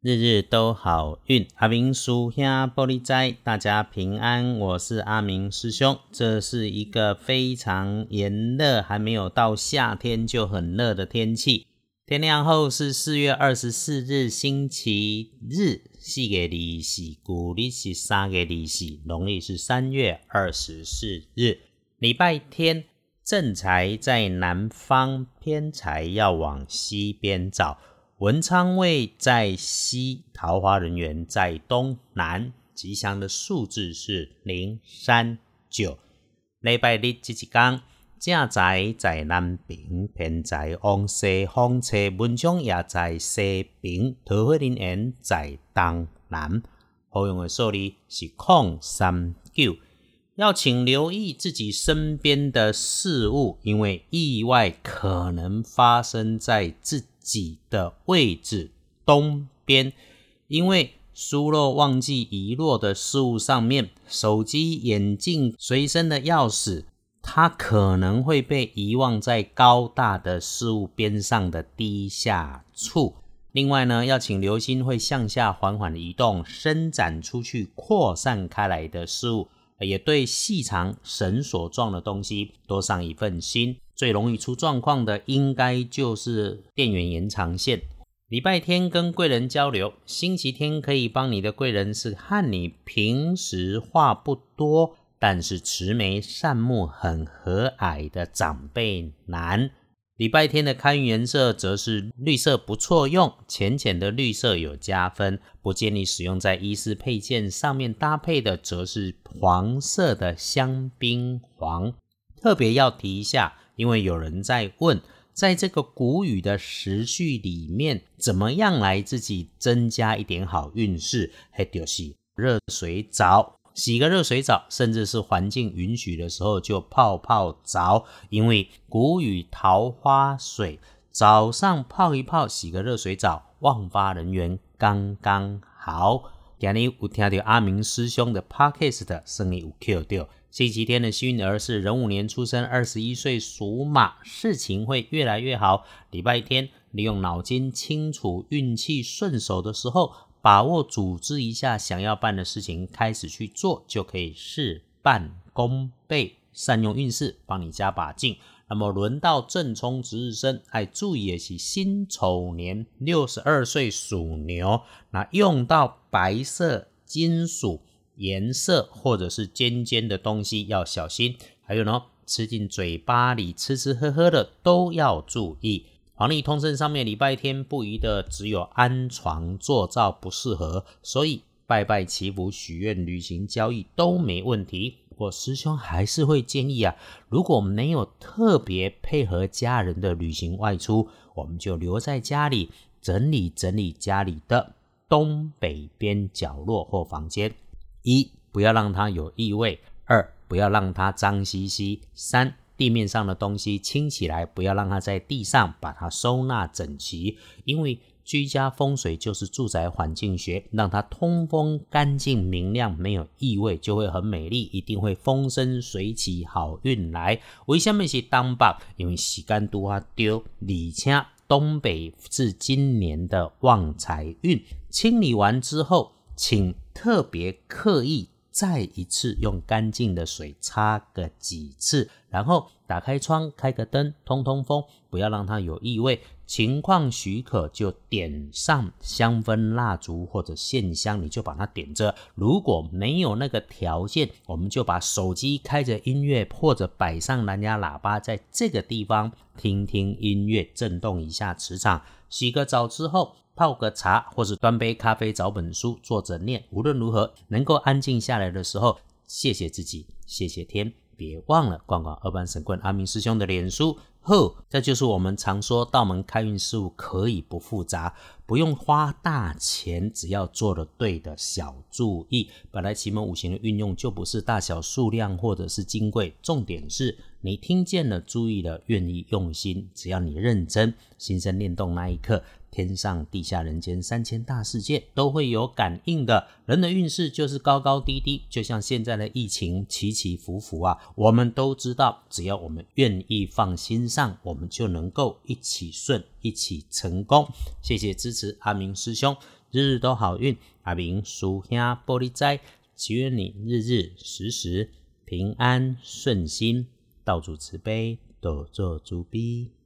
日日都好运，阿明叔兄玻璃斋，大家平安。我是阿明师兄。这是一个非常炎热，还没有到夏天就很热的天气。天亮后是四月二十四日，星期日，四月二四，古历是三月二四，农历是三月二十四日，礼拜天。正财在南方，偏财要往西边找。文昌位在西，桃花人员在东南，吉祥的数字是零三九。礼拜日这一天，正财在南边，偏财往西方车，文昌也在西边，桃花人缘在东南。好用的数字是空三九。要请留意自己身边的事物，因为意外可能发生在自。己的位置东边，因为疏漏忘记遗落的事物上面，手机、眼镜、随身的钥匙，它可能会被遗忘在高大的事物边上的低下处。另外呢，要请留心会向下缓缓移动、伸展出去、扩散开来的事物。也对细长绳索状的东西多上一份心。最容易出状况的，应该就是电源延长线。礼拜天跟贵人交流，星期天可以帮你的贵人是和你平时话不多，但是慈眉善目、很和蔼的长辈男。礼拜天的开运颜色则是绿色，不错用，浅浅的绿色有加分，不建议使用在衣饰配件上面。搭配的则是黄色的香槟黄。特别要提一下，因为有人在问，在这个谷雨的时序里面，怎么样来自己增加一点好运势？嘿就是热水澡。洗个热水澡，甚至是环境允许的时候就泡泡澡，因为谷雨桃花水，早上泡一泡，洗个热水澡，旺发人缘刚刚好。今日有听到阿明师兄的 podcast，生意有 Q 掉。星期天的幸运儿是壬午年出生，二十一岁属马，事情会越来越好。礼拜天利用脑筋清楚，运气顺手的时候。把握组织一下想要办的事情，开始去做，就可以事半功倍。善用运势，帮你加把劲。那么轮到正冲值日生，哎，注意的是辛丑年六十二岁属牛，那用到白色金属颜色或者是尖尖的东西要小心。还有呢，吃进嘴巴里吃吃喝喝的都要注意。黄历通胜上面礼拜天不宜的只有安床坐灶不适合，所以拜拜祈福许愿旅行交易都没问题。不过师兄还是会建议啊，如果没有特别配合家人的旅行外出，我们就留在家里整理整理家里的东北边角落或房间。一不要让它有异味，二不要让它脏兮兮，三。地面上的东西清起来，不要让它在地上，把它收纳整齐。因为居家风水就是住宅环境学，让它通风、干净、明亮，没有异味，就会很美丽，一定会风生水起，好运来。为什么是东北？因为时间都啊丢，而且东北是今年的旺财运。清理完之后，请特别刻意。再一次用干净的水擦个几次，然后打开窗，开个灯，通通风，不要让它有异味。情况许可，就点上香氛蜡烛或者线香，你就把它点着。如果没有那个条件，我们就把手机开着音乐，或者摆上蓝牙喇叭，在这个地方听听音乐，震动一下磁场。洗个澡之后。泡个茶，或是端杯咖啡，找本书坐着念。无论如何，能够安静下来的时候，谢谢自己，谢谢天。别忘了逛逛二班神棍阿明师兄的脸书。呵，这就是我们常说道门开运事物可以不复杂，不用花大钱，只要做了对的小注意。本来奇门五行的运用就不是大小数量或者是金贵，重点是你听见了、注意了、愿意用心。只要你认真，心生念动那一刻。天上地下人间三千大世界都会有感应的。人的运势就是高高低低，就像现在的疫情起起伏伏啊。我们都知道，只要我们愿意放心上，我们就能够一起顺，一起成功。谢谢支持阿明师兄。日日都好运。阿明叔兄玻璃斋，祈愿你日日时时平安顺心，道主慈悲，多做主逼。